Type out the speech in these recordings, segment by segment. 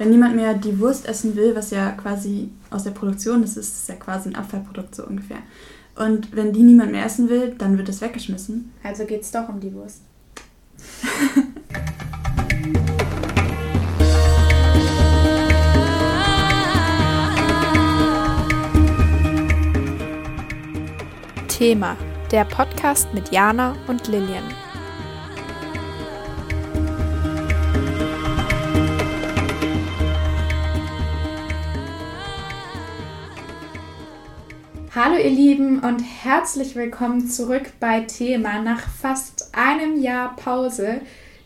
wenn niemand mehr die Wurst essen will, was ja quasi aus der Produktion ist, ist es ja quasi ein Abfallprodukt so ungefähr. Und wenn die niemand mehr essen will, dann wird es weggeschmissen. Also geht es doch um die Wurst. Thema, der Podcast mit Jana und Lilian. Hallo ihr Lieben und herzlich willkommen zurück bei Thema. Nach fast einem Jahr Pause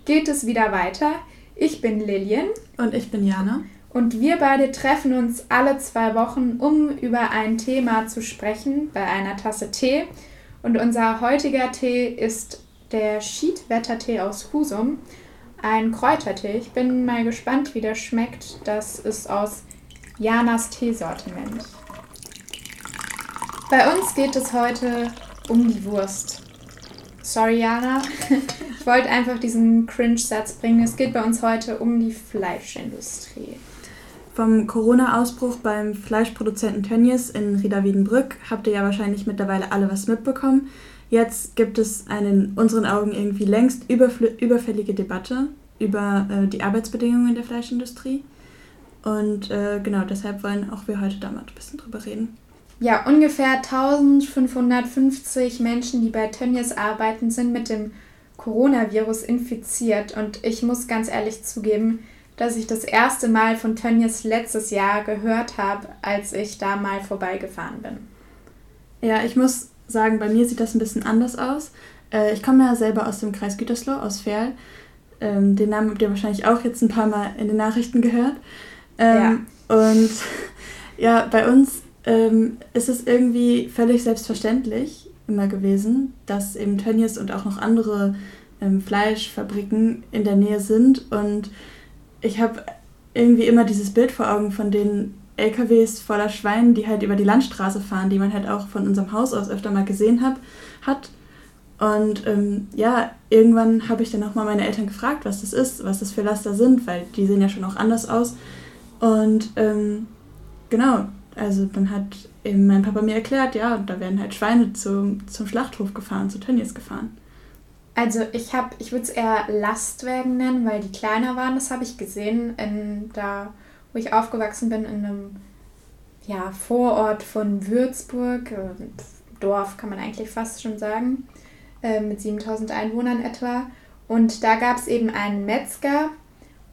geht es wieder weiter. Ich bin Lilian. Und ich bin Jana. Und wir beide treffen uns alle zwei Wochen, um über ein Thema zu sprechen, bei einer Tasse Tee. Und unser heutiger Tee ist der Schiedwettertee aus Husum, ein Kräutertee. Ich bin mal gespannt, wie der schmeckt. Das ist aus Janas Teesortiment. Bei uns geht es heute um die Wurst. Sorry, Jana. Ich wollte einfach diesen Cringe-Satz bringen. Es geht bei uns heute um die Fleischindustrie. Vom Corona-Ausbruch beim Fleischproduzenten Tönnies in Rieda Wiedenbrück habt ihr ja wahrscheinlich mittlerweile alle was mitbekommen. Jetzt gibt es eine in unseren Augen irgendwie längst überfällige Debatte über äh, die Arbeitsbedingungen der Fleischindustrie. Und äh, genau deshalb wollen auch wir heute da mal ein bisschen drüber reden. Ja, ungefähr 1550 Menschen, die bei Tönnies arbeiten, sind mit dem Coronavirus infiziert. Und ich muss ganz ehrlich zugeben, dass ich das erste Mal von Tönnies letztes Jahr gehört habe, als ich da mal vorbeigefahren bin. Ja, ich muss sagen, bei mir sieht das ein bisschen anders aus. Äh, ich komme ja selber aus dem Kreis Gütersloh, aus Ferl. Ähm, den Namen habt ihr wahrscheinlich auch jetzt ein paar Mal in den Nachrichten gehört. Ähm, ja. Und ja, bei uns ähm, ist es irgendwie völlig selbstverständlich immer gewesen, dass eben Tönnies und auch noch andere Fleischfabriken in der Nähe sind und ich habe irgendwie immer dieses Bild vor Augen von den LKWs voller Schweinen, die halt über die Landstraße fahren, die man halt auch von unserem Haus aus öfter mal gesehen hab, hat. Und ähm, ja, irgendwann habe ich dann auch mal meine Eltern gefragt, was das ist, was das für Laster sind, weil die sehen ja schon auch anders aus. Und ähm, genau, also dann hat eben mein Papa mir erklärt, ja, da werden halt Schweine zum, zum Schlachthof gefahren, zu Tönnies gefahren. Also ich habe, ich würde es eher Lastwagen nennen, weil die kleiner waren. Das habe ich gesehen, in, da wo ich aufgewachsen bin, in einem ja, Vorort von Würzburg, äh, Dorf kann man eigentlich fast schon sagen, äh, mit 7000 Einwohnern etwa. Und da gab es eben einen Metzger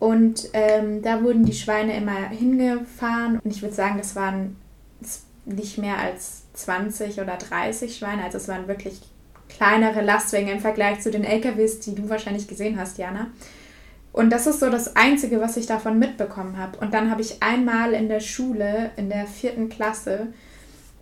und ähm, da wurden die Schweine immer hingefahren. Und ich würde sagen, das waren nicht mehr als 20 oder 30 Schweine. Also es waren wirklich kleinere Lastwagen im Vergleich zu den LKWs, die du wahrscheinlich gesehen hast, Jana. Und das ist so das Einzige, was ich davon mitbekommen habe. Und dann habe ich einmal in der Schule, in der vierten Klasse,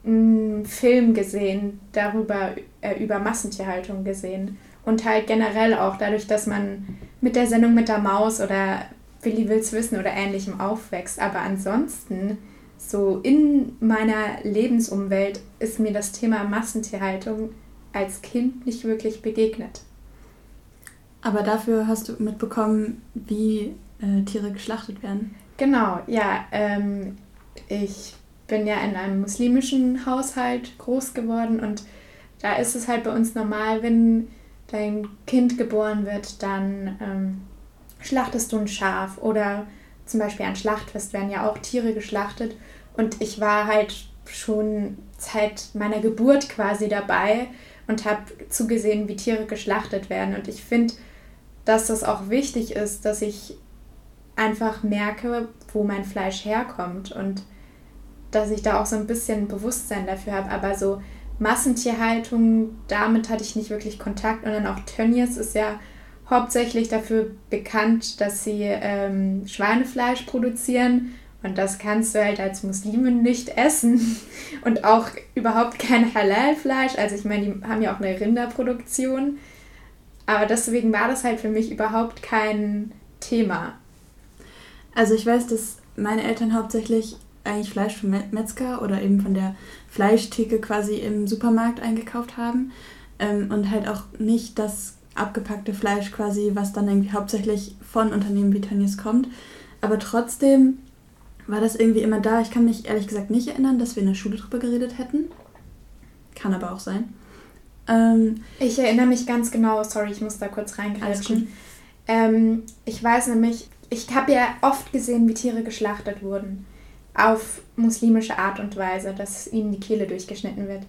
einen Film gesehen, darüber, äh, über Massentierhaltung gesehen. Und halt generell auch dadurch, dass man mit der Sendung mit der Maus oder Willi will's wissen oder ähnlichem aufwächst. Aber ansonsten, so in meiner Lebensumwelt, ist mir das Thema Massentierhaltung als Kind nicht wirklich begegnet. Aber dafür hast du mitbekommen, wie äh, Tiere geschlachtet werden. Genau, ja. Ähm, ich bin ja in einem muslimischen Haushalt groß geworden und da ist es halt bei uns normal, wenn dein Kind geboren wird, dann ähm, schlachtest du ein Schaf oder zum Beispiel an Schlachtfest werden ja auch Tiere geschlachtet und ich war halt schon seit meiner Geburt quasi dabei und habe zugesehen, wie Tiere geschlachtet werden. Und ich finde, dass das auch wichtig ist, dass ich einfach merke, wo mein Fleisch herkommt und dass ich da auch so ein bisschen Bewusstsein dafür habe. Aber so Massentierhaltung, damit hatte ich nicht wirklich Kontakt. Und dann auch Tönnies ist ja hauptsächlich dafür bekannt, dass sie ähm, Schweinefleisch produzieren und das kannst du halt als Muslimin nicht essen. Und auch überhaupt kein Halal-Fleisch. Also ich meine, die haben ja auch eine Rinderproduktion. Aber deswegen war das halt für mich überhaupt kein Thema. Also ich weiß, dass meine Eltern hauptsächlich eigentlich Fleisch vom Metzger oder eben von der Fleischtheke quasi im Supermarkt eingekauft haben. Ähm, und halt auch nicht das abgepackte Fleisch quasi, was dann irgendwie hauptsächlich von Unternehmen wie Tönnies kommt. Aber trotzdem war das irgendwie immer da. Ich kann mich ehrlich gesagt nicht erinnern, dass wir in der Schule drüber geredet hätten. Kann aber auch sein. Ähm, ich erinnere mich ganz genau, sorry, ich muss da kurz reingreifen. Ähm, ich weiß nämlich, ich habe ja oft gesehen, wie Tiere geschlachtet wurden. Auf muslimische Art und Weise, dass ihnen die Kehle durchgeschnitten wird.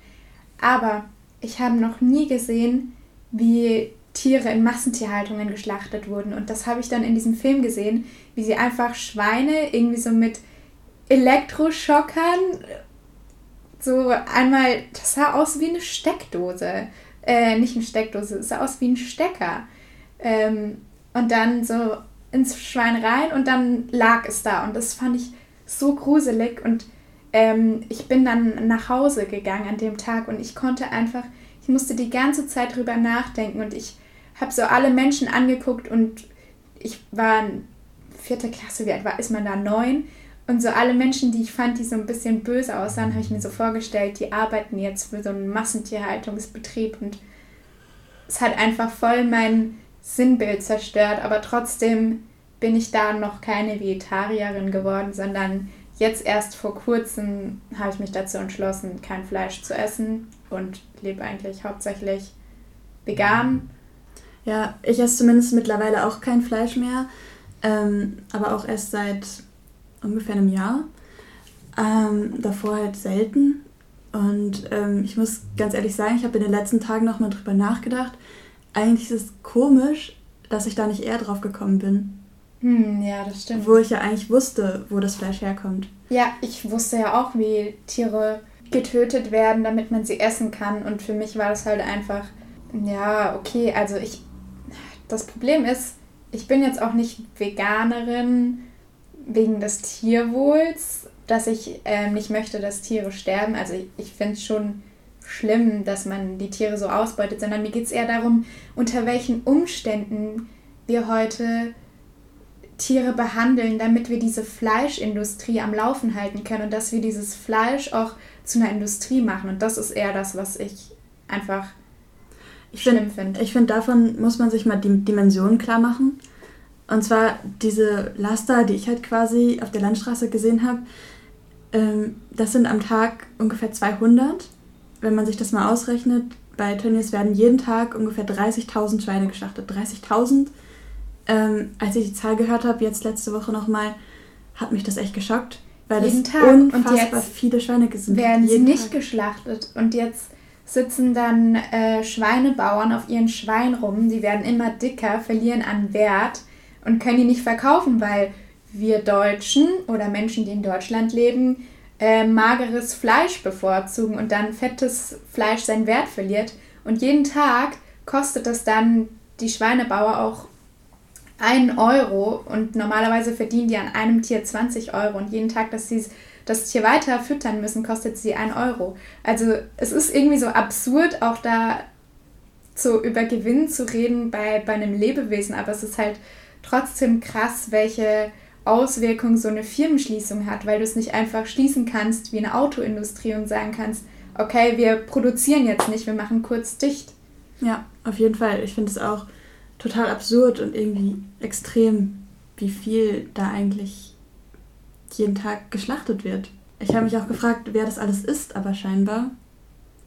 Aber ich habe noch nie gesehen, wie Tiere in Massentierhaltungen geschlachtet wurden. Und das habe ich dann in diesem Film gesehen, wie sie einfach Schweine irgendwie so mit Elektroschockern so einmal, das sah aus wie eine Steckdose. Äh, nicht eine Steckdose, es sah aus wie ein Stecker. Ähm, und dann so ins Schwein rein und dann lag es da. Und das fand ich so gruselig. Und ähm, ich bin dann nach Hause gegangen an dem Tag und ich konnte einfach, ich musste die ganze Zeit drüber nachdenken und ich habe so alle Menschen angeguckt und ich war in vierter Klasse, wie alt war, ist man da neun? Und so alle Menschen, die ich fand, die so ein bisschen böse aussahen, habe ich mir so vorgestellt, die arbeiten jetzt für so einen Massentierhaltungsbetrieb und es hat einfach voll mein Sinnbild zerstört, aber trotzdem bin ich da noch keine Vegetarierin geworden, sondern jetzt erst vor kurzem habe ich mich dazu entschlossen, kein Fleisch zu essen und lebe eigentlich hauptsächlich vegan. Ja, ich esse zumindest mittlerweile auch kein Fleisch mehr, ähm, aber auch erst seit ungefähr einem Jahr. Ähm, davor halt selten. Und ähm, ich muss ganz ehrlich sagen, ich habe in den letzten Tagen nochmal drüber nachgedacht. Eigentlich ist es komisch, dass ich da nicht eher drauf gekommen bin. Hm, ja, das stimmt. Wo ich ja eigentlich wusste, wo das Fleisch herkommt. Ja, ich wusste ja auch, wie Tiere getötet werden, damit man sie essen kann. Und für mich war das halt einfach, ja, okay, also ich, das Problem ist, ich bin jetzt auch nicht Veganerin wegen des Tierwohls, dass ich äh, nicht möchte, dass Tiere sterben. Also ich, ich finde es schon schlimm, dass man die Tiere so ausbeutet, sondern mir geht es eher darum, unter welchen Umständen wir heute Tiere behandeln, damit wir diese Fleischindustrie am Laufen halten können und dass wir dieses Fleisch auch zu einer Industrie machen. Und das ist eher das, was ich einfach ich schlimm finde. Ich finde, davon muss man sich mal die Dimensionen klar machen. Und zwar diese Laster, die ich halt quasi auf der Landstraße gesehen habe, ähm, das sind am Tag ungefähr 200. Wenn man sich das mal ausrechnet, bei Tönnies werden jeden Tag ungefähr 30.000 Schweine geschlachtet. 30.000. Ähm, als ich die Zahl gehört habe, jetzt letzte Woche nochmal, hat mich das echt geschockt. Weil jeden das Tag. unfassbar viele Schweine sind. Werden sie nicht Tag. geschlachtet. Und jetzt sitzen dann äh, Schweinebauern auf ihren Schweinen rum. Die werden immer dicker, verlieren an Wert und können die nicht verkaufen, weil wir Deutschen oder Menschen, die in Deutschland leben, äh, mageres Fleisch bevorzugen und dann fettes Fleisch seinen Wert verliert. Und jeden Tag kostet das dann die Schweinebauer auch 1 Euro und normalerweise verdienen die an einem Tier 20 Euro und jeden Tag, dass sie das Tier weiter füttern müssen, kostet sie 1 Euro. Also es ist irgendwie so absurd, auch da so über Gewinn zu reden bei, bei einem Lebewesen, aber es ist halt trotzdem krass, welche Auswirkungen so eine Firmenschließung hat, weil du es nicht einfach schließen kannst wie eine Autoindustrie und sagen kannst, okay, wir produzieren jetzt nicht, wir machen kurz dicht. Ja, auf jeden Fall. Ich finde es auch total absurd und irgendwie extrem, wie viel da eigentlich jeden Tag geschlachtet wird. Ich habe mich auch gefragt, wer das alles ist, aber scheinbar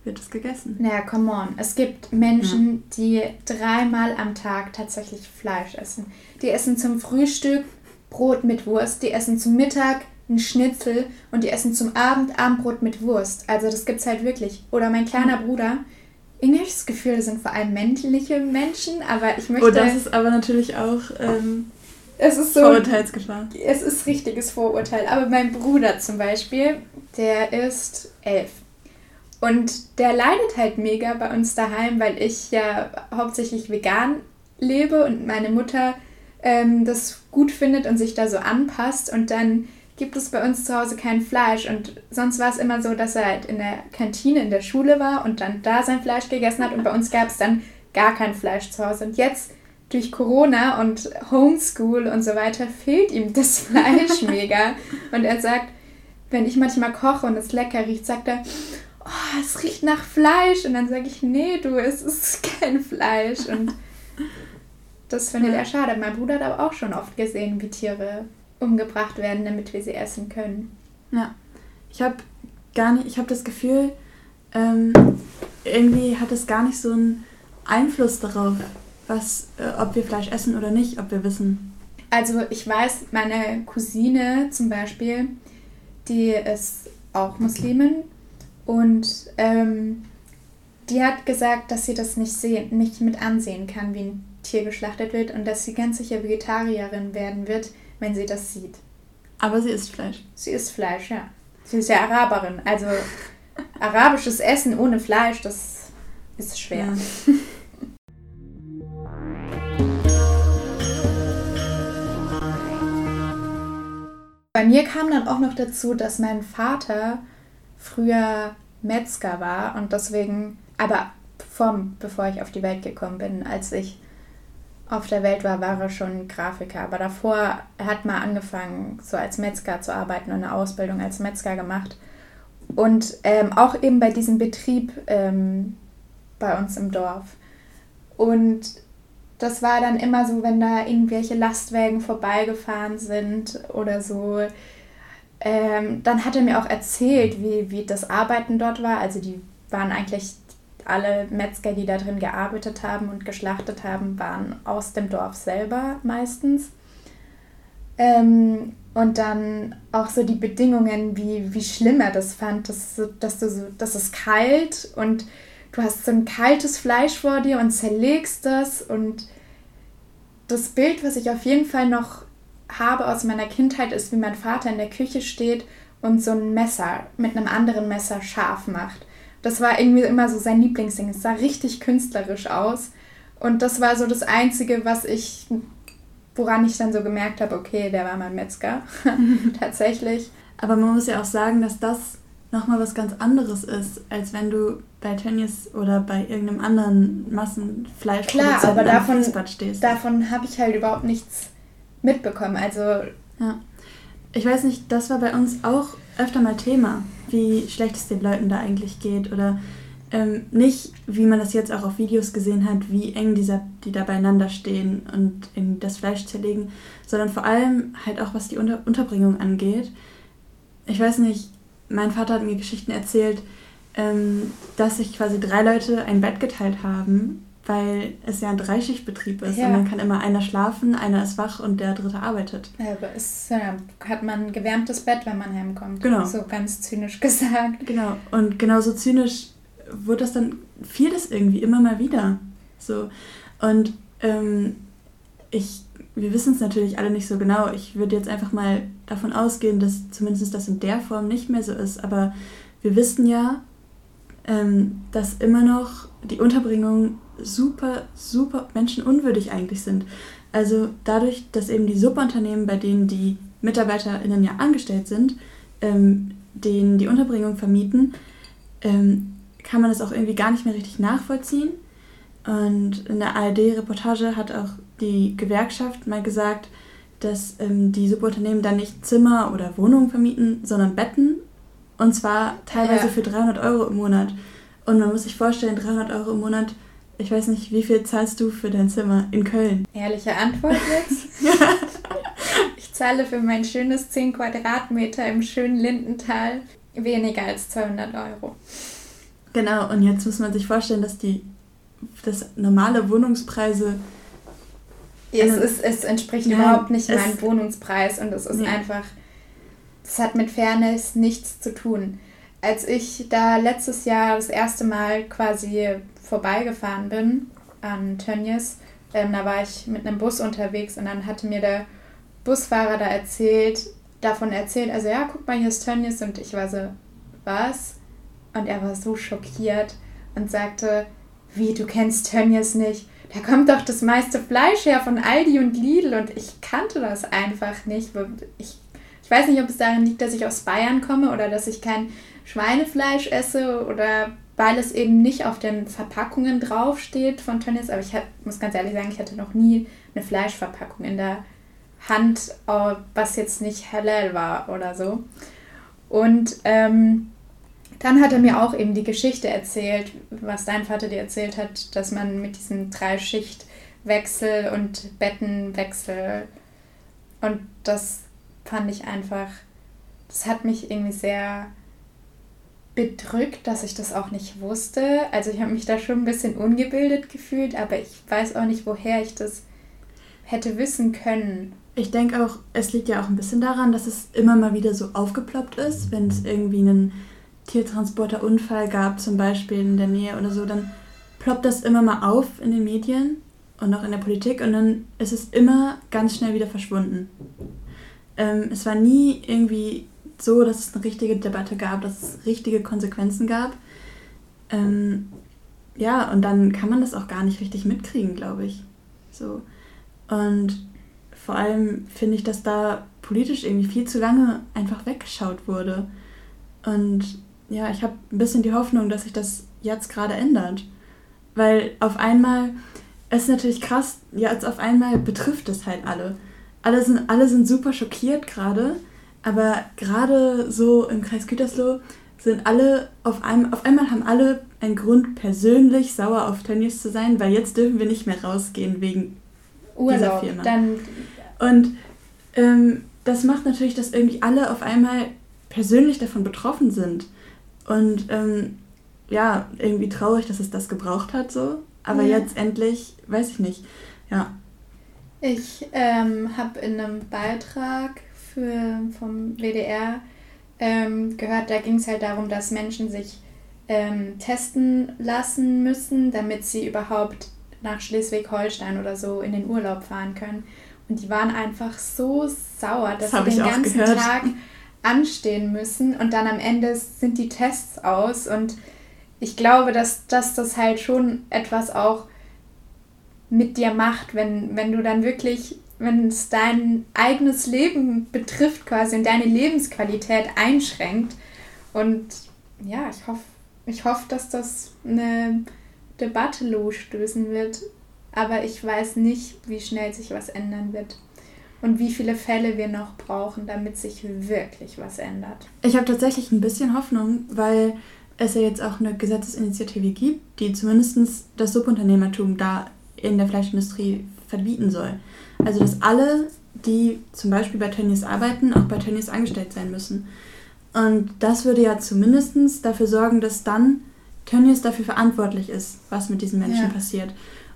wird es gegessen. Naja, come on. Es gibt Menschen, ja. die dreimal am Tag tatsächlich Fleisch essen. Die essen zum Frühstück Brot mit Wurst, die essen zum Mittag ein Schnitzel und die essen zum Abend Abendbrot mit Wurst. Also das gibt es halt wirklich. Oder mein kleiner. Bruder, irgendwie habe ich das Gefühl, das sind vor allem männliche Menschen, aber ich möchte... Oh, das ist aber natürlich auch... Ähm, es ist so, Vorurteilsgefahr. Es ist richtiges Vorurteil. Aber mein Bruder zum Beispiel, der ist elf. Und der leidet halt mega bei uns daheim, weil ich ja hauptsächlich vegan lebe und meine Mutter ähm, das gut findet und sich da so anpasst. Und dann gibt es bei uns zu Hause kein Fleisch. Und sonst war es immer so, dass er halt in der Kantine in der Schule war und dann da sein Fleisch gegessen hat. Und bei uns gab es dann gar kein Fleisch zu Hause. Und jetzt durch Corona und Homeschool und so weiter fehlt ihm das Fleisch mega. Und er sagt, wenn ich manchmal koche und es lecker riecht, sagt er, oh, es riecht nach Fleisch. Und dann sage ich, nee, du, es ist kein Fleisch. Und das findet er schade. Mein Bruder hat aber auch schon oft gesehen, wie Tiere umgebracht werden, damit wir sie essen können. Ja, ich habe gar nicht, ich habe das Gefühl, ähm, irgendwie hat es gar nicht so einen Einfluss darauf, was, äh, ob wir Fleisch essen oder nicht, ob wir wissen. Also ich weiß, meine Cousine zum Beispiel, die ist auch Muslimin und ähm, die hat gesagt, dass sie das nicht, sehen, nicht mit ansehen kann, wie ein Tier geschlachtet wird und dass sie ganz sicher Vegetarierin werden wird, wenn sie das sieht. Aber sie isst Fleisch. Sie isst Fleisch, ja. Sie ist ja Araberin. Also arabisches Essen ohne Fleisch, das ist schwer. Ja. Bei mir kam dann auch noch dazu, dass mein Vater früher Metzger war und deswegen, aber vom, bevor ich auf die Welt gekommen bin, als ich auf der Welt war, war er schon Grafiker. Aber davor er hat mal angefangen, so als Metzger zu arbeiten und eine Ausbildung als Metzger gemacht. Und ähm, auch eben bei diesem Betrieb ähm, bei uns im Dorf. Und das war dann immer so, wenn da irgendwelche Lastwagen vorbeigefahren sind oder so. Ähm, dann hat er mir auch erzählt, wie, wie das Arbeiten dort war. Also die waren eigentlich alle Metzger, die da drin gearbeitet haben und geschlachtet haben, waren aus dem Dorf selber meistens. Ähm, und dann auch so die Bedingungen, wie, wie schlimm er das fand, dass, dass, du so, dass es kalt und du hast so ein kaltes Fleisch vor dir und zerlegst das. Und das Bild, was ich auf jeden Fall noch habe aus meiner Kindheit, ist, wie mein Vater in der Küche steht und so ein Messer mit einem anderen Messer scharf macht. Das war irgendwie immer so sein Lieblingsding. Es sah richtig künstlerisch aus. Und das war so das Einzige, was ich, woran ich dann so gemerkt habe, okay, der war mein Metzger. Tatsächlich. Aber man muss ja auch sagen, dass das nochmal was ganz anderes ist, als wenn du bei Tönnies oder bei irgendeinem anderen Massenfleisch Klar, aber davon, davon habe ich halt überhaupt nichts mitbekommen. Also. Ja. Ich weiß nicht, das war bei uns auch öfter mal Thema, wie schlecht es den Leuten da eigentlich geht oder ähm, nicht, wie man das jetzt auch auf Videos gesehen hat, wie eng dieser, die da beieinander stehen und das Fleisch zerlegen, sondern vor allem halt auch, was die Unter Unterbringung angeht. Ich weiß nicht, mein Vater hat mir Geschichten erzählt, ähm, dass sich quasi drei Leute ein Bett geteilt haben weil es ja ein Dreischichtbetrieb ist ja. und dann kann immer einer schlafen, einer ist wach und der dritte arbeitet. Aber es ja, hat man ein gewärmtes Bett, wenn man heimkommt. Genau. So ganz zynisch gesagt. Genau. Und genauso zynisch wurde das dann, fiel das irgendwie immer mal wieder. So. Und ähm, ich, wir wissen es natürlich alle nicht so genau. Ich würde jetzt einfach mal davon ausgehen, dass zumindest das in der Form nicht mehr so ist. Aber wir wissen ja, ähm, dass immer noch die Unterbringung super, super menschenunwürdig eigentlich sind. Also dadurch, dass eben die Subunternehmen, bei denen die MitarbeiterInnen ja angestellt sind, ähm, denen die Unterbringung vermieten, ähm, kann man das auch irgendwie gar nicht mehr richtig nachvollziehen. Und in der ARD-Reportage hat auch die Gewerkschaft mal gesagt, dass ähm, die Subunternehmen dann nicht Zimmer oder Wohnungen vermieten, sondern Betten. Und zwar teilweise ja. für 300 Euro im Monat. Und man muss sich vorstellen, 300 Euro im Monat ich weiß nicht, wie viel zahlst du für dein Zimmer in Köln? Ehrliche Antwort jetzt? ich zahle für mein schönes 10 Quadratmeter im schönen Lindental weniger als 200 Euro. Genau, und jetzt muss man sich vorstellen, dass die dass normale Wohnungspreise. Es, ist, es entspricht ja, überhaupt nicht meinem Wohnungspreis und es ist nee. einfach. Das hat mit Fairness nichts zu tun. Als ich da letztes Jahr das erste Mal quasi vorbeigefahren bin an Tönnies, ähm, da war ich mit einem Bus unterwegs und dann hatte mir der Busfahrer da erzählt, davon erzählt, also ja, guck mal, hier ist Tönnies und ich war so, was? Und er war so schockiert und sagte, wie, du kennst Tönnies nicht? Da kommt doch das meiste Fleisch her von Aldi und Lidl und ich kannte das einfach nicht. Ich, ich weiß nicht, ob es daran liegt, dass ich aus Bayern komme oder dass ich kein Schweinefleisch esse oder weil es eben nicht auf den Verpackungen draufsteht von Tönnies. Aber ich hab, muss ganz ehrlich sagen, ich hatte noch nie eine Fleischverpackung in der Hand, was jetzt nicht halal war oder so. Und ähm, dann hat er mir auch eben die Geschichte erzählt, was dein Vater dir erzählt hat, dass man mit diesem Dreischichtwechsel und Bettenwechsel und das fand ich einfach, das hat mich irgendwie sehr bedrückt, dass ich das auch nicht wusste. Also ich habe mich da schon ein bisschen ungebildet gefühlt, aber ich weiß auch nicht, woher ich das hätte wissen können. Ich denke auch, es liegt ja auch ein bisschen daran, dass es immer mal wieder so aufgeploppt ist, wenn es irgendwie einen Tiertransporterunfall gab, zum Beispiel in der Nähe oder so, dann ploppt das immer mal auf in den Medien und auch in der Politik und dann ist es immer ganz schnell wieder verschwunden. Ähm, es war nie irgendwie so, dass es eine richtige Debatte gab, dass es richtige Konsequenzen gab. Ähm, ja, und dann kann man das auch gar nicht richtig mitkriegen, glaube ich. So. Und vor allem finde ich, dass da politisch irgendwie viel zu lange einfach weggeschaut wurde. Und ja, ich habe ein bisschen die Hoffnung, dass sich das jetzt gerade ändert. Weil auf einmal, es ist natürlich krass, jetzt auf einmal betrifft es halt alle. Alle sind, alle sind super schockiert gerade, aber gerade so im Kreis Gütersloh sind alle auf einmal, auf einmal haben alle einen Grund, persönlich sauer auf Tönnies zu sein, weil jetzt dürfen wir nicht mehr rausgehen wegen Urlaub, dieser Firma. Dann Und ähm, das macht natürlich, dass irgendwie alle auf einmal persönlich davon betroffen sind. Und ähm, ja, irgendwie traurig, dass es das gebraucht hat so. Aber ja. jetzt endlich, weiß ich nicht. Ja. Ich ähm, habe in einem Beitrag für, vom WDR ähm, gehört, da ging es halt darum, dass Menschen sich ähm, testen lassen müssen, damit sie überhaupt nach Schleswig-Holstein oder so in den Urlaub fahren können. Und die waren einfach so sauer, dass das sie den ganzen gehört. Tag anstehen müssen und dann am Ende sind die Tests aus und ich glaube, dass, dass das halt schon etwas auch mit dir macht, wenn, wenn du dann wirklich, wenn es dein eigenes Leben betrifft quasi und deine Lebensqualität einschränkt. Und ja, ich hoffe, ich hoffe, dass das eine Debatte losstößen wird. Aber ich weiß nicht, wie schnell sich was ändern wird und wie viele Fälle wir noch brauchen, damit sich wirklich was ändert. Ich habe tatsächlich ein bisschen Hoffnung, weil es ja jetzt auch eine Gesetzesinitiative gibt, die zumindest das Subunternehmertum da in der Fleischindustrie verbieten soll. Also dass alle, die zum Beispiel bei Tönnies arbeiten, auch bei Tönnies angestellt sein müssen. Und das würde ja zumindest dafür sorgen, dass dann Tönnies dafür verantwortlich ist, was mit diesen Menschen ja. passiert.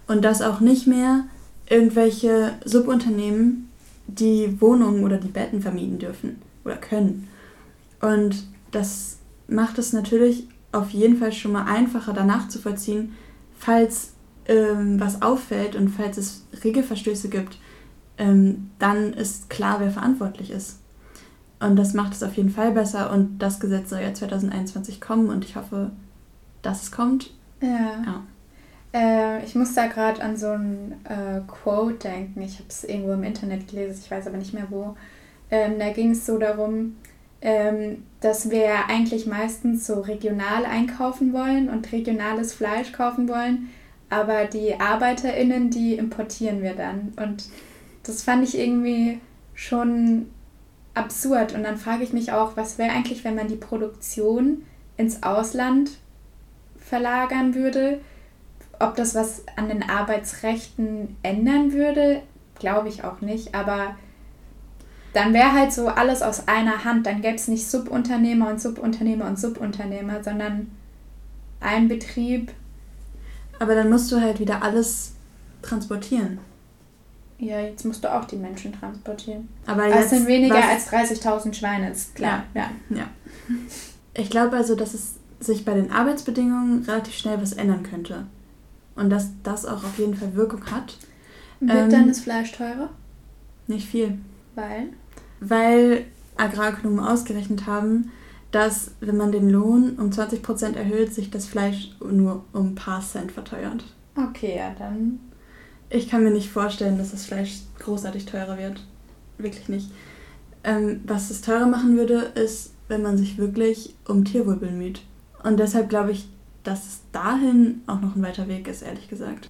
Und dass auch nicht mehr irgendwelche Subunternehmen die Wohnungen oder die Betten vermieten dürfen oder können. Und das macht es natürlich auf jeden Fall schon mal einfacher, danach zu vollziehen, falls ähm, was auffällt und falls es Regelverstöße gibt, ähm, dann ist klar, wer verantwortlich ist. Und das macht es auf jeden Fall besser und das Gesetz soll ja 2021 kommen und ich hoffe, dass es kommt. Ja. ja. Äh, ich muss da gerade an so ein äh, Quote denken. Ich habe es irgendwo im Internet gelesen, ich weiß aber nicht mehr wo. Ähm, da ging es so darum, ähm, dass wir eigentlich meistens so regional einkaufen wollen und regionales Fleisch kaufen wollen, aber die ArbeiterInnen, die importieren wir dann. Und das fand ich irgendwie schon absurd. Und dann frage ich mich auch, was wäre eigentlich, wenn man die Produktion ins Ausland verlagern würde? Ob das was an den Arbeitsrechten ändern würde, glaube ich auch nicht. Aber dann wäre halt so alles aus einer Hand. Dann gäbe es nicht Subunternehmer und Subunternehmer und Subunternehmer, sondern ein Betrieb. Aber dann musst du halt wieder alles transportieren. Ja, jetzt musst du auch die Menschen transportieren. Aber jetzt, sind weniger als 30.000 Schweine, ist klar. Ja. ja. ja. Ich glaube also, dass es sich bei den Arbeitsbedingungen relativ schnell was ändern könnte. Und dass das auch auf jeden Fall Wirkung hat. Wird ähm, dann das Fleisch teurer? Nicht viel. Weil? Weil Agrarökonomen ausgerechnet haben, dass wenn man den Lohn um 20% erhöht, sich das Fleisch nur um ein paar Cent verteuert. Okay, ja, dann. Ich kann mir nicht vorstellen, dass das Fleisch großartig teurer wird. Wirklich nicht. Ähm, was es teurer machen würde, ist, wenn man sich wirklich um Tierwohl bemüht. Und deshalb glaube ich, dass es dahin auch noch ein weiter Weg ist, ehrlich gesagt.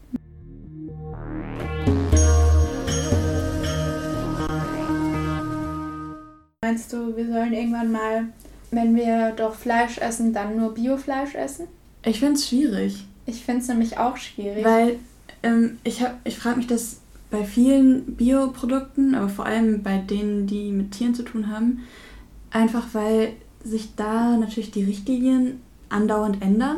Meinst du, wir sollen irgendwann mal, wenn wir doch Fleisch essen, dann nur Biofleisch essen? Ich finde es schwierig. Ich finde es nämlich auch schwierig. Weil ähm, ich, ich frage mich das bei vielen Bioprodukten, aber vor allem bei denen, die mit Tieren zu tun haben, einfach weil sich da natürlich die Richtlinien andauernd ändern.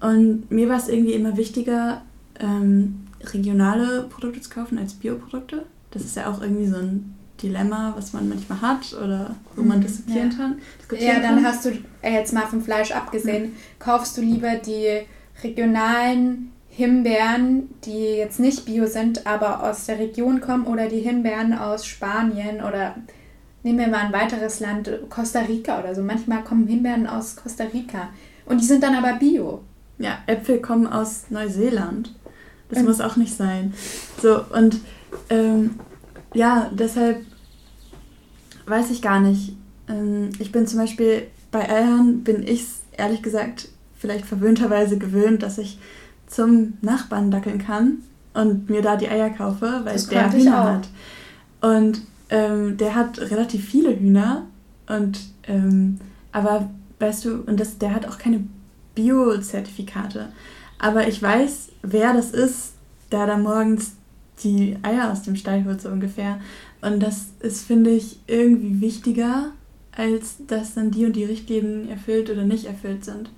Und mir war es irgendwie immer wichtiger, ähm, regionale Produkte zu kaufen als Bioprodukte. Das ist ja auch irgendwie so ein Dilemma, was man manchmal hat oder wo man mhm, diskutieren ja. kann. Diskutieren ja, dann kann. hast du jetzt mal vom Fleisch abgesehen, mhm. kaufst du lieber die regionalen Himbeeren, die jetzt nicht bio sind, aber aus der Region kommen oder die Himbeeren aus Spanien oder nehmen wir mal ein weiteres Land, Costa Rica oder so. Manchmal kommen Himbeeren aus Costa Rica und die sind dann aber bio. Ja, Äpfel kommen aus Neuseeland. Das und muss auch nicht sein. So, und ähm, ja, deshalb weiß ich gar nicht. Ähm, ich bin zum Beispiel bei Eiern, bin ich ehrlich gesagt vielleicht verwöhnterweise gewöhnt, dass ich zum Nachbarn dackeln kann und mir da die Eier kaufe, weil das der Hühner hat. Und ähm, der hat relativ viele Hühner und ähm, aber weißt du, und das, der hat auch keine Bio-Zertifikate. Aber ich weiß, wer das ist, der da morgens die Eier aus dem Stall holt, so ungefähr. Und das ist, finde ich, irgendwie wichtiger, als dass dann die und die Richtlinien erfüllt oder nicht erfüllt sind.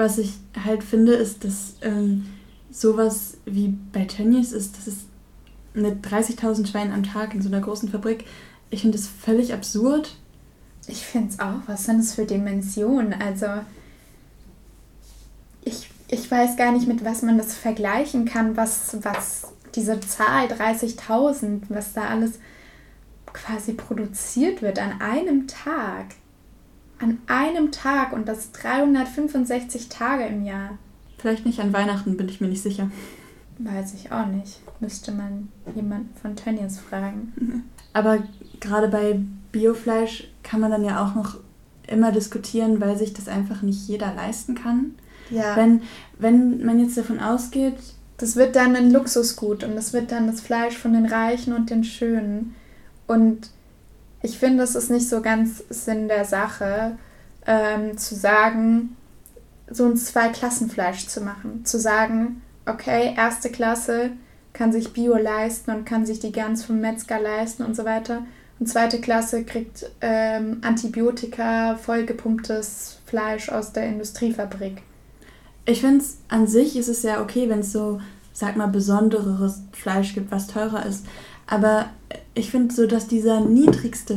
Was ich halt finde, ist, dass ähm, sowas wie bei Tönnies ist, das ist mit 30.000 Schweinen am Tag in so einer großen Fabrik. Ich finde das völlig absurd. Ich finde es auch. Was sind das für Dimensionen? Also, ich, ich weiß gar nicht, mit was man das vergleichen kann, was, was diese Zahl 30.000, was da alles quasi produziert wird an einem Tag. An einem Tag und das 365 Tage im Jahr. Vielleicht nicht an Weihnachten, bin ich mir nicht sicher. Weiß ich auch nicht. Müsste man jemanden von Tönnies fragen. Aber gerade bei Biofleisch kann man dann ja auch noch immer diskutieren, weil sich das einfach nicht jeder leisten kann. Ja. Wenn, wenn man jetzt davon ausgeht, das wird dann ein Luxusgut und das wird dann das Fleisch von den Reichen und den Schönen. Und ich finde, es ist nicht so ganz Sinn der Sache, ähm, zu sagen, so ein Zweiklassenfleisch zu machen. Zu sagen, okay, erste Klasse kann sich Bio leisten und kann sich die Gans vom Metzger leisten und so weiter. Und zweite Klasse kriegt ähm, Antibiotika, vollgepumptes Fleisch aus der Industriefabrik. Ich finde es an sich ist es ja okay, wenn es so, sag mal, besonderes Fleisch gibt, was teurer ist. Aber ich finde so, dass dieser niedrigste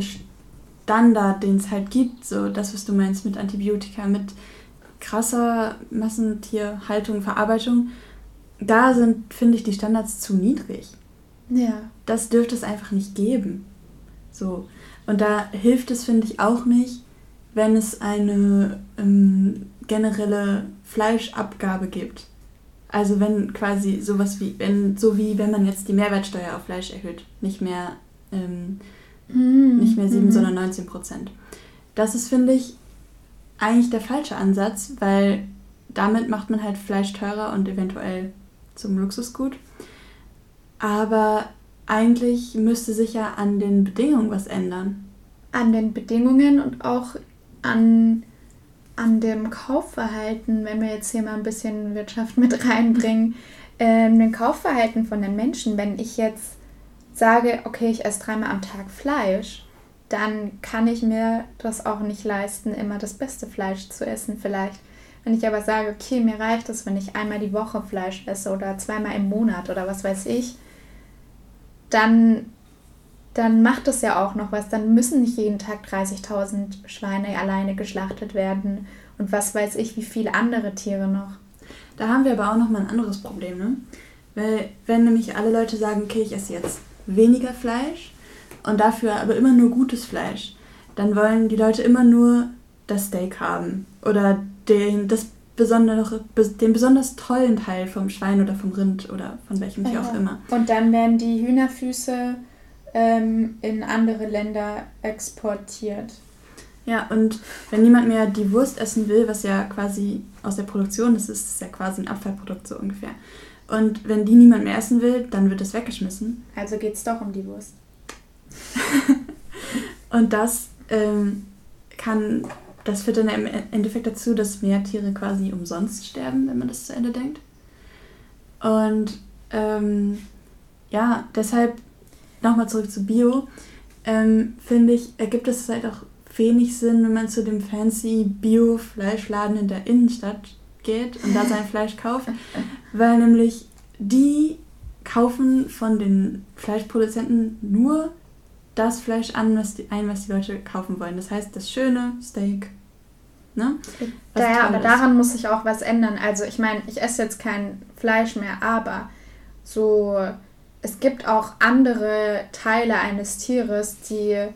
Standard, den es halt gibt, so das, was du meinst mit Antibiotika, mit krasser Massentierhaltung, Verarbeitung, da sind, finde ich, die Standards zu niedrig. Ja. Das dürfte es einfach nicht geben. So. Und da hilft es, finde ich, auch nicht, wenn es eine ähm, generelle Fleischabgabe gibt. Also wenn quasi sowas wie, wenn, so wie wenn man jetzt die Mehrwertsteuer auf Fleisch erhöht, nicht mehr, ähm, mm, nicht mehr 7, mm. sondern 19 Prozent. Das ist, finde ich, eigentlich der falsche Ansatz, weil damit macht man halt Fleisch teurer und eventuell zum Luxusgut. Aber eigentlich müsste sich ja an den Bedingungen was ändern. An den Bedingungen und auch an an dem Kaufverhalten, wenn wir jetzt hier mal ein bisschen Wirtschaft mit reinbringen, ähm, dem Kaufverhalten von den Menschen, wenn ich jetzt sage, okay, ich esse dreimal am Tag Fleisch, dann kann ich mir das auch nicht leisten, immer das beste Fleisch zu essen vielleicht. Wenn ich aber sage, okay, mir reicht es, wenn ich einmal die Woche Fleisch esse oder zweimal im Monat oder was weiß ich, dann dann macht es ja auch noch was. Dann müssen nicht jeden Tag 30.000 Schweine alleine geschlachtet werden und was weiß ich, wie viele andere Tiere noch. Da haben wir aber auch noch mal ein anderes Problem, ne? Weil wenn nämlich alle Leute sagen, okay, ich esse jetzt weniger Fleisch und dafür aber immer nur gutes Fleisch, dann wollen die Leute immer nur das Steak haben oder den, das besondere, den besonders tollen Teil vom Schwein oder vom Rind oder von welchem Tier ja. auch immer. Und dann werden die Hühnerfüße ähm, in andere Länder exportiert. Ja, und wenn niemand mehr die Wurst essen will, was ja quasi aus der Produktion ist, ist es ja quasi ein Abfallprodukt so ungefähr. Und wenn die niemand mehr essen will, dann wird es weggeschmissen. Also geht es doch um die Wurst. und das ähm, kann, das führt dann im Endeffekt dazu, dass mehr Tiere quasi umsonst sterben, wenn man das zu Ende denkt. Und ähm, ja, deshalb nochmal zurück zu Bio. Ähm, Finde ich, ergibt es halt auch wenig Sinn, wenn man zu dem fancy Bio-Fleischladen in der Innenstadt geht und da sein Fleisch kauft, weil nämlich die kaufen von den Fleischproduzenten nur das Fleisch an, was die, ein, was die Leute kaufen wollen. Das heißt, das schöne Steak. Ne? Ja, aber daran muss sich auch was ändern. Also ich meine, ich esse jetzt kein Fleisch mehr, aber so es gibt auch andere Teile eines Tieres, die,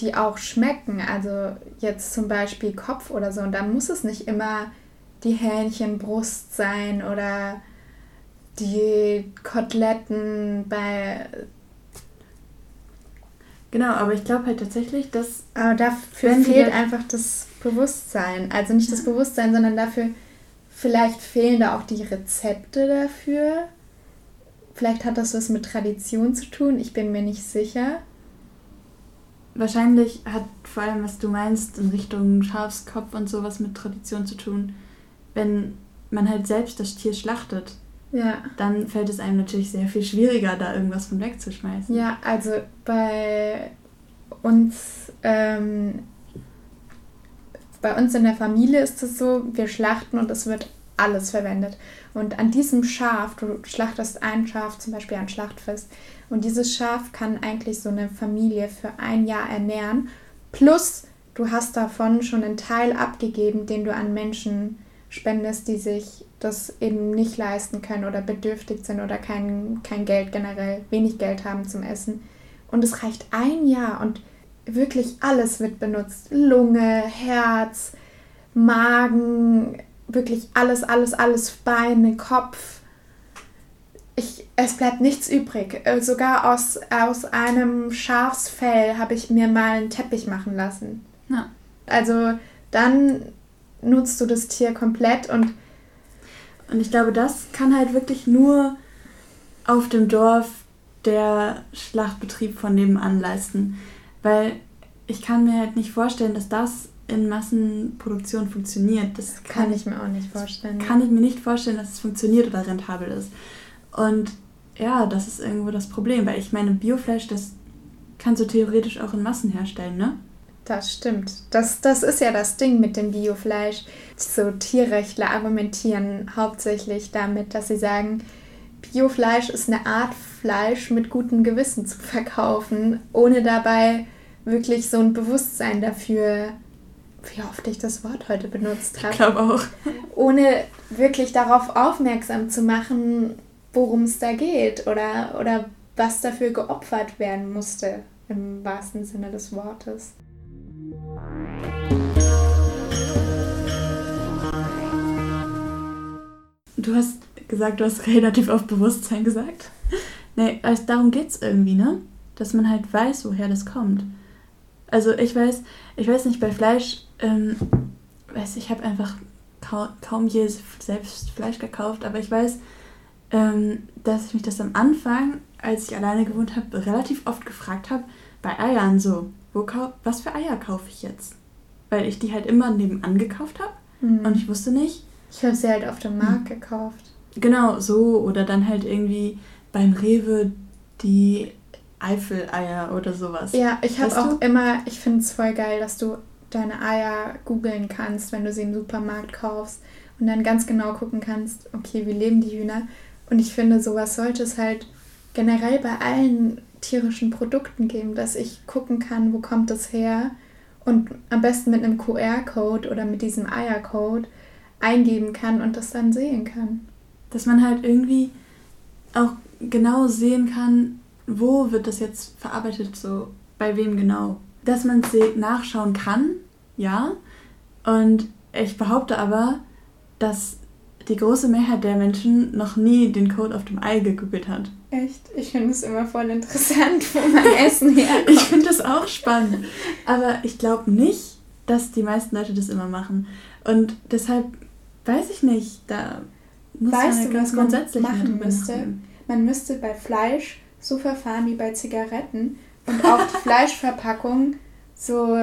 die auch schmecken. Also jetzt zum Beispiel Kopf oder so. Und da muss es nicht immer die Hähnchenbrust sein oder die Koteletten bei. Genau, aber ich glaube halt tatsächlich, dass. Aber dafür fehlt einfach das Bewusstsein. Also nicht das Bewusstsein, sondern dafür, vielleicht fehlen da auch die Rezepte dafür. Vielleicht hat das was mit Tradition zu tun, ich bin mir nicht sicher. Wahrscheinlich hat vor allem, was du meinst, in Richtung Schafskopf und sowas mit Tradition zu tun. Wenn man halt selbst das Tier schlachtet, ja. dann fällt es einem natürlich sehr viel schwieriger, da irgendwas von wegzuschmeißen. Ja, also bei uns, ähm, bei uns in der Familie ist es so, wir schlachten und es wird alles verwendet. Und an diesem Schaf, du schlachtest ein Schaf zum Beispiel an Schlachtfest, und dieses Schaf kann eigentlich so eine Familie für ein Jahr ernähren. Plus, du hast davon schon einen Teil abgegeben, den du an Menschen spendest, die sich das eben nicht leisten können oder bedürftig sind oder kein, kein Geld generell, wenig Geld haben zum Essen. Und es reicht ein Jahr und wirklich alles wird benutzt. Lunge, Herz, Magen, wirklich alles, alles, alles, Beine, Kopf. Ich, es bleibt nichts übrig. Äh, sogar aus, aus einem Schafsfell habe ich mir mal einen Teppich machen lassen. Ja. Also dann nutzt du das Tier komplett und. Und ich glaube, das kann halt wirklich nur auf dem Dorf der Schlachtbetrieb von nebenan leisten. Weil ich kann mir halt nicht vorstellen, dass das in Massenproduktion funktioniert. Das kann, kann ich mir auch nicht vorstellen. Kann ich mir nicht vorstellen, dass es funktioniert oder rentabel ist. Und ja, das ist irgendwo das Problem, weil ich meine, Biofleisch, das kannst du theoretisch auch in Massen herstellen, ne? Das stimmt. Das, das ist ja das Ding mit dem Biofleisch. So Tierrechtler argumentieren hauptsächlich damit, dass sie sagen, Biofleisch ist eine Art Fleisch mit gutem Gewissen zu verkaufen, ohne dabei wirklich so ein Bewusstsein dafür wie oft ich das Wort heute benutzt habe. Ich glaube auch. Ohne wirklich darauf aufmerksam zu machen, worum es da geht oder, oder was dafür geopfert werden musste, im wahrsten Sinne des Wortes. Du hast gesagt, du hast relativ oft Bewusstsein gesagt. Nee, also darum geht es irgendwie, ne? Dass man halt weiß, woher das kommt. Also ich weiß, ich weiß nicht, bei Fleisch ähm, weiß ich habe einfach kaum, kaum je selbst Fleisch gekauft, aber ich weiß, ähm, dass ich mich das am Anfang, als ich alleine gewohnt habe, relativ oft gefragt habe, bei Eiern so, wo was für Eier kaufe ich jetzt? Weil ich die halt immer nebenan gekauft habe mhm. und ich wusste nicht. Ich habe sie halt auf dem Markt mhm. gekauft. Genau, so oder dann halt irgendwie beim Rewe die Eifeleier oder sowas. Ja, ich habe auch du? immer, ich finde es voll geil, dass du deine Eier googeln kannst, wenn du sie im Supermarkt kaufst und dann ganz genau gucken kannst, okay, wie leben die Hühner? Und ich finde, sowas sollte es halt generell bei allen tierischen Produkten geben, dass ich gucken kann, wo kommt das her und am besten mit einem QR-Code oder mit diesem Eiercode eingeben kann und das dann sehen kann. Dass man halt irgendwie auch genau sehen kann, wo wird das jetzt verarbeitet, so bei wem genau dass man sie nachschauen kann, ja. Und ich behaupte aber, dass die große Mehrheit der Menschen noch nie den Code auf dem Ei gegoogelt hat. Echt? Ich finde es immer voll interessant, wo mein Essen herkommt. ich finde das auch spannend. Aber ich glaube nicht, dass die meisten Leute das immer machen. Und deshalb weiß ich nicht, da muss weißt man ja ganz grundsätzlich machen müsste. Man müsste bei Fleisch so verfahren wie bei Zigaretten und auf die Fleischverpackung so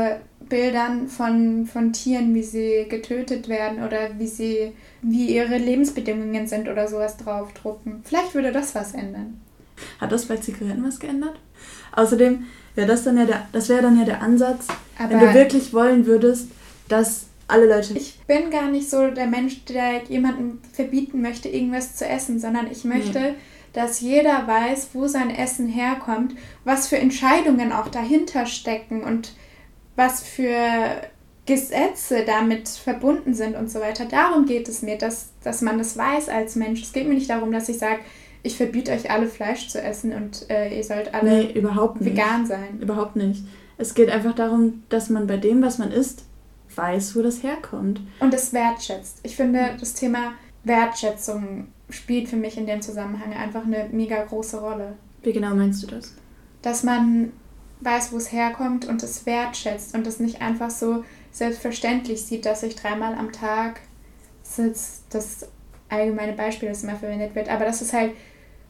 Bildern von, von Tieren, wie sie getötet werden oder wie sie, wie ihre Lebensbedingungen sind oder sowas draufdrucken. Vielleicht würde das was ändern. Hat das bei Zigaretten was geändert? Außerdem wäre das dann ja der, das wäre dann ja der Ansatz, Aber wenn du wirklich wollen würdest, dass alle Leute. Ich bin gar nicht so der Mensch, der jemandem verbieten möchte, irgendwas zu essen, sondern ich möchte, nee. Dass jeder weiß, wo sein Essen herkommt, was für Entscheidungen auch dahinter stecken und was für Gesetze damit verbunden sind und so weiter. Darum geht es mir, dass, dass man das weiß als Mensch. Es geht mir nicht darum, dass ich sage, ich verbiete euch alle Fleisch zu essen und äh, ihr sollt alle nee, vegan sein. Überhaupt nicht. Es geht einfach darum, dass man bei dem, was man isst, weiß, wo das herkommt. Und es wertschätzt. Ich finde, das Thema Wertschätzung spielt für mich in dem Zusammenhang einfach eine mega große Rolle. Wie genau meinst du das? Dass man weiß, wo es herkommt und es wertschätzt und es nicht einfach so selbstverständlich sieht, dass ich dreimal am Tag, das ist das allgemeine Beispiel, das immer verwendet wird, aber dass es halt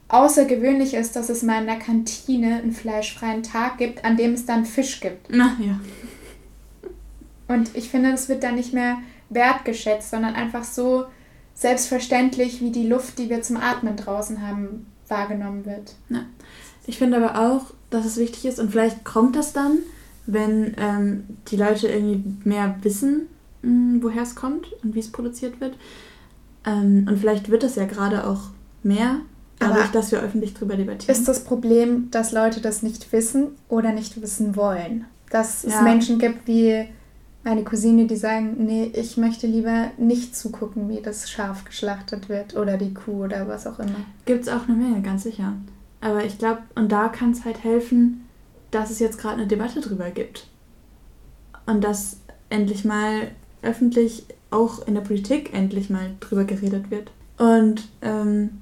außergewöhnlich ist, dass es mal in der Kantine einen fleischfreien Tag gibt, an dem es dann Fisch gibt. Na ja. Und ich finde, das wird dann nicht mehr wertgeschätzt, sondern einfach so selbstverständlich, wie die Luft, die wir zum Atmen draußen haben, wahrgenommen wird. Ja. Ich finde aber auch, dass es wichtig ist und vielleicht kommt das dann, wenn ähm, die Leute irgendwie mehr wissen, mh, hm, woher es kommt und wie es produziert wird. Ähm, und vielleicht wird es ja gerade auch mehr, dadurch, Aber dass wir öffentlich darüber debattieren. Ist das Problem, dass Leute das nicht wissen oder nicht wissen wollen? Dass ja. es Menschen gibt wie meine Cousine, die sagen, nee, ich möchte lieber nicht zugucken, wie das Schaf geschlachtet wird oder die Kuh oder was auch immer. Gibt es auch eine Menge, ganz sicher. Aber ich glaube, und da kann es halt helfen, dass es jetzt gerade eine Debatte drüber gibt. Und dass endlich mal öffentlich, auch in der Politik, endlich mal drüber geredet wird. Und ähm,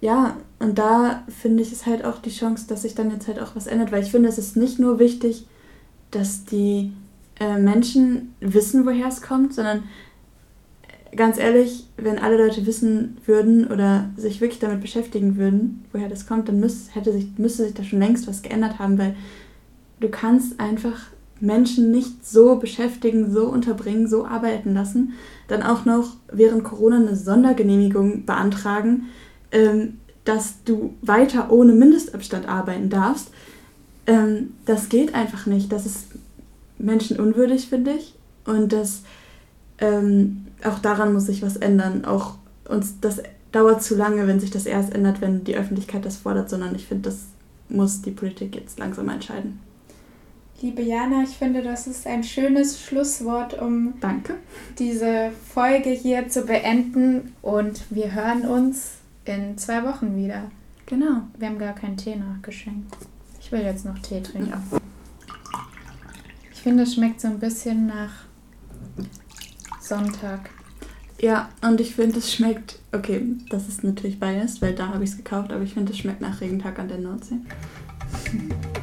ja, und da finde ich es halt auch die Chance, dass sich dann jetzt halt auch was ändert, weil ich finde, es ist nicht nur wichtig, dass die äh, Menschen wissen, woher es kommt, sondern äh, ganz ehrlich, wenn alle Leute wissen würden oder sich wirklich damit beschäftigen würden, woher das kommt, dann müß, hätte sich, müsste sich da schon längst was geändert haben, weil du kannst einfach Menschen nicht so beschäftigen, so unterbringen, so arbeiten lassen, dann auch noch während Corona eine Sondergenehmigung beantragen, ähm, dass du weiter ohne Mindestabstand arbeiten darfst. Ähm, das geht einfach nicht. Das ist menschenunwürdig, finde ich. Und das ähm, auch daran muss sich was ändern. Auch uns das dauert zu lange, wenn sich das erst ändert, wenn die Öffentlichkeit das fordert, sondern ich finde, das muss die Politik jetzt langsam entscheiden. Liebe Jana, ich finde, das ist ein schönes Schlusswort, um Danke. diese Folge hier zu beenden. Und wir hören uns in zwei Wochen wieder. Genau. Wir haben gar keinen Tee nachgeschenkt. Ich will jetzt noch Tee trinken. Ja. Ich finde, es schmeckt so ein bisschen nach Sonntag. Ja, und ich finde, es schmeckt, okay, das ist natürlich biased, weil da habe ich es gekauft, aber ich finde, es schmeckt nach Regentag an der Nordsee.